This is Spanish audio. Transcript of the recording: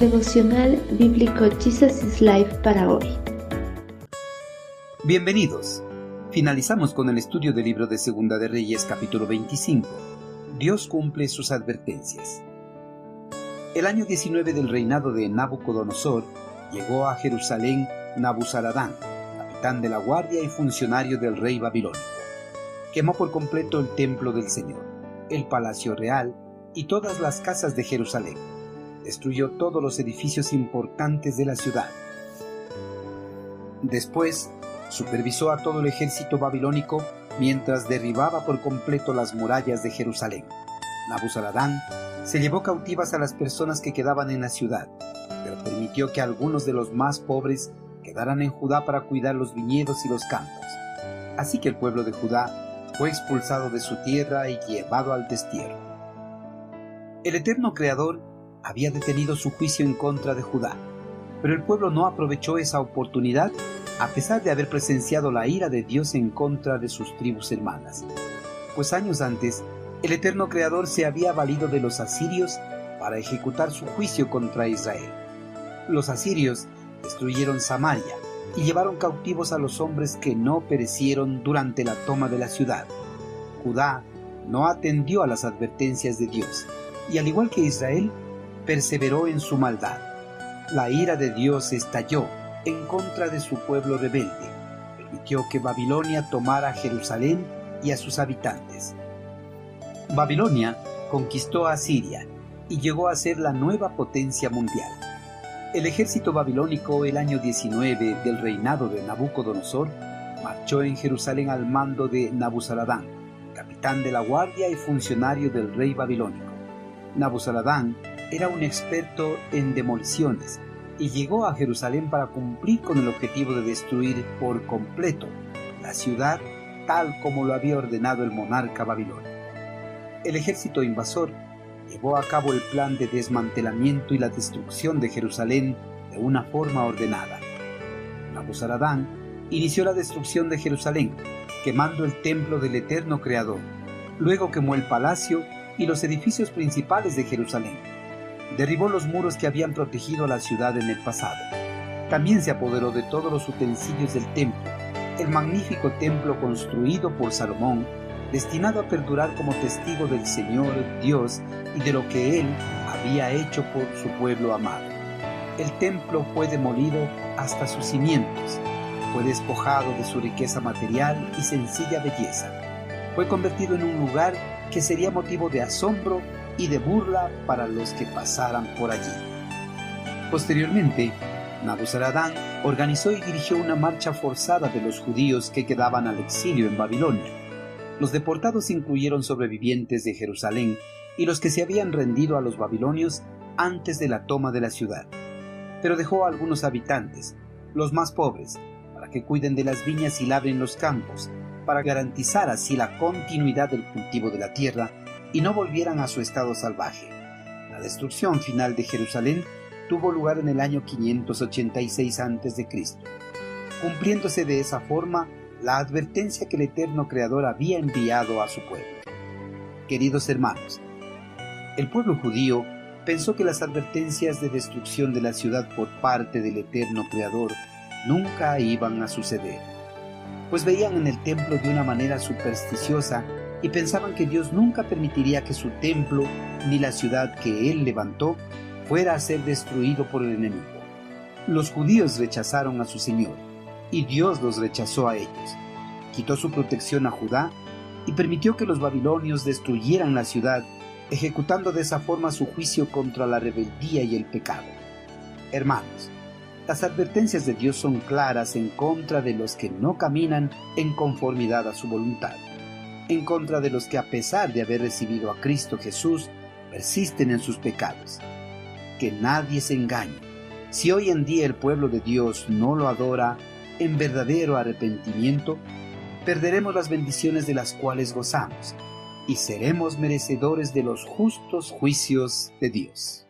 Devocional Bíblico Jesus is Life para hoy. Bienvenidos. Finalizamos con el estudio del libro de Segunda de Reyes capítulo 25. Dios cumple sus advertencias. El año 19 del reinado de Nabucodonosor llegó a Jerusalén Nabuzaradán, capitán de la guardia y funcionario del rey babilónico. Quemó por completo el templo del Señor, el palacio real y todas las casas de Jerusalén destruyó todos los edificios importantes de la ciudad. Después, supervisó a todo el ejército babilónico mientras derribaba por completo las murallas de Jerusalén. Nabuzaradán se llevó cautivas a las personas que quedaban en la ciudad, pero permitió que algunos de los más pobres quedaran en Judá para cuidar los viñedos y los campos. Así que el pueblo de Judá fue expulsado de su tierra y llevado al destierro. El eterno Creador había detenido su juicio en contra de Judá, pero el pueblo no aprovechó esa oportunidad a pesar de haber presenciado la ira de Dios en contra de sus tribus hermanas. Pues años antes, el eterno Creador se había valido de los asirios para ejecutar su juicio contra Israel. Los asirios destruyeron Samaria y llevaron cautivos a los hombres que no perecieron durante la toma de la ciudad. Judá no atendió a las advertencias de Dios, y al igual que Israel, perseveró en su maldad. La ira de Dios estalló en contra de su pueblo rebelde. Permitió que Babilonia tomara Jerusalén y a sus habitantes. Babilonia conquistó a Siria y llegó a ser la nueva potencia mundial. El ejército babilónico el año 19 del reinado de Nabucodonosor marchó en Jerusalén al mando de Nabuzaradán, capitán de la guardia y funcionario del rey babilónico. Nabuzaradán era un experto en demoliciones y llegó a Jerusalén para cumplir con el objetivo de destruir por completo la ciudad tal como lo había ordenado el monarca babilonio. El ejército invasor llevó a cabo el plan de desmantelamiento y la destrucción de Jerusalén de una forma ordenada. Nabuzaradán inició la destrucción de Jerusalén, quemando el templo del eterno Creador. Luego quemó el palacio y los edificios principales de Jerusalén derribó los muros que habían protegido la ciudad en el pasado. También se apoderó de todos los utensilios del templo, el magnífico templo construido por Salomón, destinado a perdurar como testigo del Señor Dios y de lo que Él había hecho por su pueblo amado. El templo fue demolido hasta sus cimientos, fue despojado de su riqueza material y sencilla belleza. Fue convertido en un lugar que sería motivo de asombro y de burla para los que pasaran por allí. Posteriormente, Nabuzaradán organizó y dirigió una marcha forzada de los judíos que quedaban al exilio en Babilonia. Los deportados incluyeron sobrevivientes de Jerusalén y los que se habían rendido a los babilonios antes de la toma de la ciudad. Pero dejó a algunos habitantes, los más pobres, para que cuiden de las viñas y labren los campos, para garantizar así la continuidad del cultivo de la tierra y no volvieran a su estado salvaje. La destrucción final de Jerusalén tuvo lugar en el año 586 a.C., cumpliéndose de esa forma la advertencia que el eterno Creador había enviado a su pueblo. Queridos hermanos, el pueblo judío pensó que las advertencias de destrucción de la ciudad por parte del eterno Creador nunca iban a suceder, pues veían en el templo de una manera supersticiosa y pensaban que Dios nunca permitiría que su templo ni la ciudad que él levantó fuera a ser destruido por el enemigo. Los judíos rechazaron a su Señor y Dios los rechazó a ellos. Quitó su protección a Judá y permitió que los babilonios destruyeran la ciudad, ejecutando de esa forma su juicio contra la rebeldía y el pecado. Hermanos, las advertencias de Dios son claras en contra de los que no caminan en conformidad a su voluntad en contra de los que a pesar de haber recibido a Cristo Jesús, persisten en sus pecados. Que nadie se engañe. Si hoy en día el pueblo de Dios no lo adora en verdadero arrepentimiento, perderemos las bendiciones de las cuales gozamos y seremos merecedores de los justos juicios de Dios.